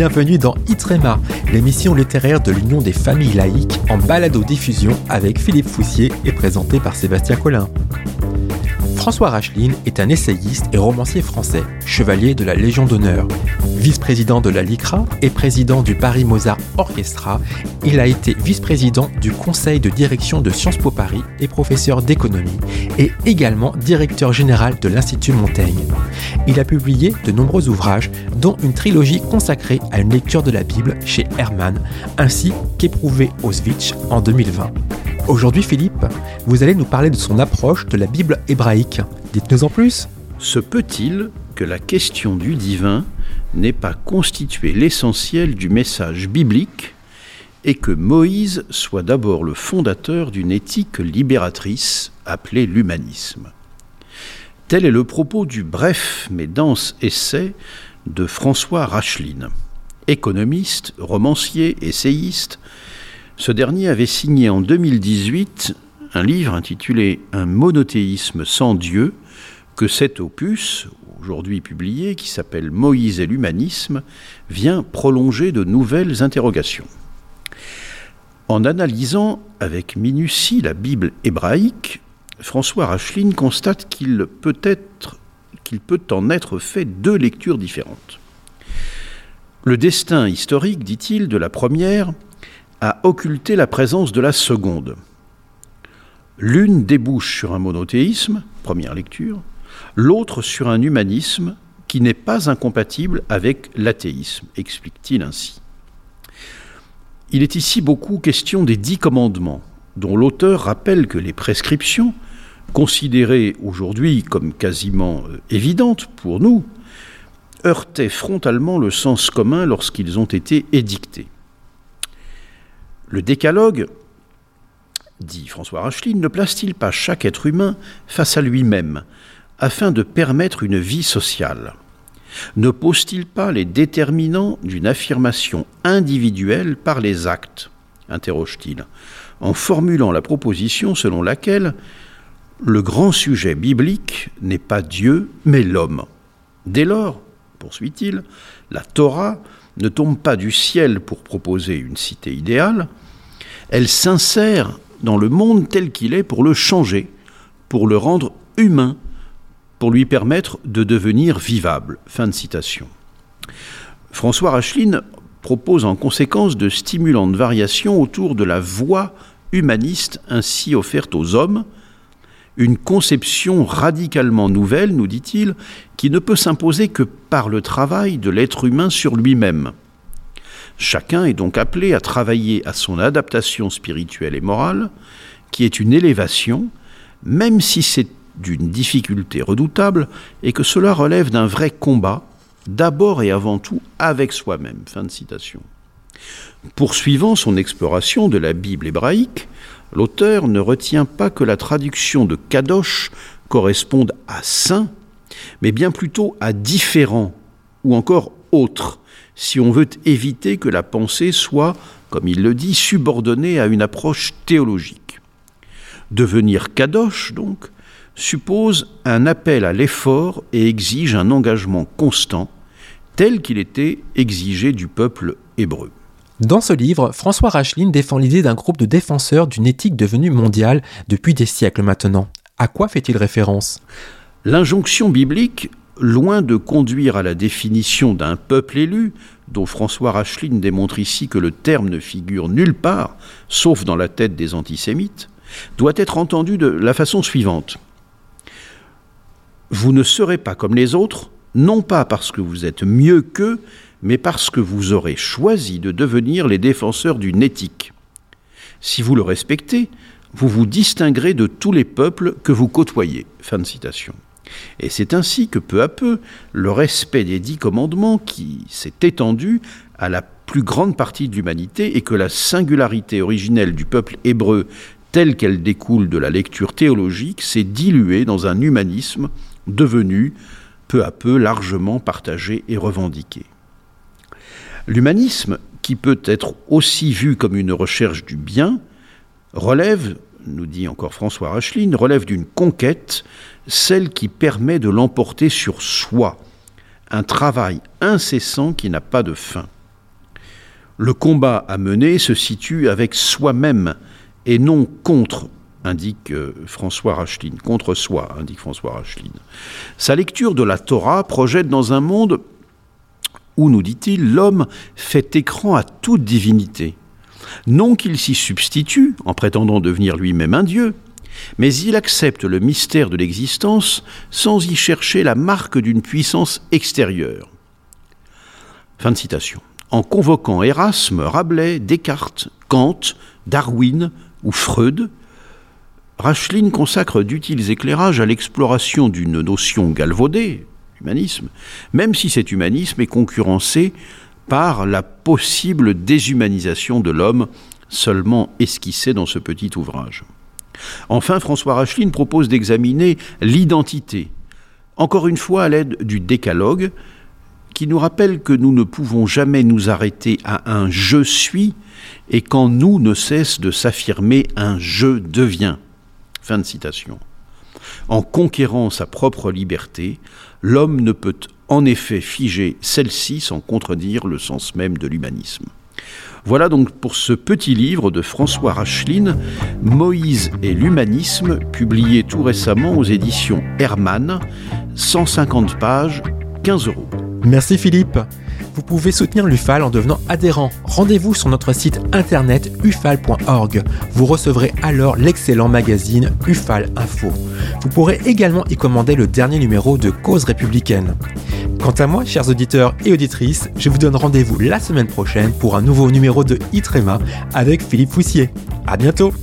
Bienvenue dans Itrema, l'émission littéraire de l'Union des familles laïques en balado-diffusion avec Philippe Foussier et présenté par Sébastien Collin. François Racheline est un essayiste et romancier français, chevalier de la Légion d'honneur. Vice-président de la LICRA et président du Paris Mozart Orchestra, il a été vice-président du conseil de direction de Sciences Po Paris et professeur d'économie, et également directeur général de l'Institut Montaigne. Il a publié de nombreux ouvrages, dont une trilogie consacrée à une lecture de la Bible chez Hermann, ainsi qu'Éprouvé Auschwitz en 2020. Aujourd'hui, Philippe, vous allez nous parler de son approche de la Bible hébraïque. Dites-nous en plus. Se peut-il que la question du divin n'ait pas constitué l'essentiel du message biblique et que Moïse soit d'abord le fondateur d'une éthique libératrice appelée l'humanisme? Tel est le propos du bref mais dense essai de François Racheline, économiste, romancier, essayiste, ce dernier avait signé en 2018 un livre intitulé Un monothéisme sans Dieu, que cet opus, aujourd'hui publié, qui s'appelle Moïse et l'humanisme, vient prolonger de nouvelles interrogations. En analysant avec minutie la Bible hébraïque, François Racheline constate qu'il peut, être, qu'il peut en être fait deux lectures différentes. Le destin historique, dit-il, de la première à occulter la présence de la seconde. L'une débouche sur un monothéisme, première lecture, l'autre sur un humanisme qui n'est pas incompatible avec l'athéisme, explique-t-il ainsi. Il est ici beaucoup question des dix commandements, dont l'auteur rappelle que les prescriptions, considérées aujourd'hui comme quasiment euh, évidentes pour nous, heurtaient frontalement le sens commun lorsqu'ils ont été édictés. Le décalogue, dit François Racheline, ne place-t-il pas chaque être humain face à lui-même afin de permettre une vie sociale? Ne pose-t-il pas les déterminants d'une affirmation individuelle par les actes? interroge-t-il, en formulant la proposition selon laquelle le grand sujet biblique n'est pas Dieu, mais l'homme. Dès lors, poursuit-il, la Torah ne tombe pas du ciel pour proposer une cité idéale, elle s'insère dans le monde tel qu'il est pour le changer, pour le rendre humain, pour lui permettre de devenir vivable. Fin de citation. François Racheline propose en conséquence de stimulantes variations autour de la voie humaniste ainsi offerte aux hommes, une conception radicalement nouvelle, nous dit-il, qui ne peut s'imposer que par le travail de l'être humain sur lui-même. Chacun est donc appelé à travailler à son adaptation spirituelle et morale, qui est une élévation, même si c'est d'une difficulté redoutable et que cela relève d'un vrai combat, d'abord et avant tout avec soi-même. Poursuivant son exploration de la Bible hébraïque, l'auteur ne retient pas que la traduction de Kadosh corresponde à saint, mais bien plutôt à différent ou encore autre, si on veut éviter que la pensée soit, comme il le dit, subordonnée à une approche théologique. Devenir kadosh, donc, suppose un appel à l'effort et exige un engagement constant, tel qu'il était exigé du peuple hébreu. Dans ce livre, François Racheline défend l'idée d'un groupe de défenseurs d'une éthique devenue mondiale depuis des siècles maintenant. À quoi fait-il référence? L'injonction biblique loin de conduire à la définition d'un peuple élu, dont François Racheline démontre ici que le terme ne figure nulle part, sauf dans la tête des antisémites, doit être entendu de la façon suivante. Vous ne serez pas comme les autres, non pas parce que vous êtes mieux qu'eux, mais parce que vous aurez choisi de devenir les défenseurs d'une éthique. Si vous le respectez, vous vous distinguerez de tous les peuples que vous côtoyez. Et c'est ainsi que peu à peu, le respect des dix commandements qui s'est étendu à la plus grande partie de l'humanité et que la singularité originelle du peuple hébreu telle qu'elle découle de la lecture théologique s'est diluée dans un humanisme devenu peu à peu largement partagé et revendiqué. L'humanisme, qui peut être aussi vu comme une recherche du bien, relève, nous dit encore François Racheline, relève d'une conquête celle qui permet de l'emporter sur soi, un travail incessant qui n'a pas de fin. Le combat à mener se situe avec soi-même et non contre indique euh, François Racheline, contre soi, indique François Racheline. Sa lecture de la Torah projette dans un monde où, nous dit-il, l'homme fait écran à toute divinité. Non qu'il s'y substitue, en prétendant devenir lui-même un Dieu, mais il accepte le mystère de l'existence sans y chercher la marque d'une puissance extérieure. Fin de citation. En convoquant Erasme, Rabelais, Descartes, Kant, Darwin ou Freud, Racheline consacre d'utiles éclairages à l'exploration d'une notion galvaudée, même si cet humanisme est concurrencé par la possible déshumanisation de l'homme seulement esquissée dans ce petit ouvrage. Enfin, François Racheline propose d'examiner l'identité, encore une fois à l'aide du décalogue, qui nous rappelle que nous ne pouvons jamais nous arrêter à un je suis et qu'en nous ne cesse de s'affirmer un je deviens. Fin de citation. En conquérant sa propre liberté, l'homme ne peut en effet figer celle-ci sans contredire le sens même de l'humanisme. Voilà donc pour ce petit livre de François Racheline, Moïse et l'humanisme, publié tout récemment aux éditions Hermann, 150 pages, 15 euros. Merci Philippe. Vous pouvez soutenir l'UFAL en devenant adhérent. Rendez-vous sur notre site internet ufal.org. Vous recevrez alors l'excellent magazine UFAL Info. Vous pourrez également y commander le dernier numéro de Cause républicaine. Quant à moi, chers auditeurs et auditrices, je vous donne rendez-vous la semaine prochaine pour un nouveau numéro de Itrema avec Philippe Foussier. À bientôt!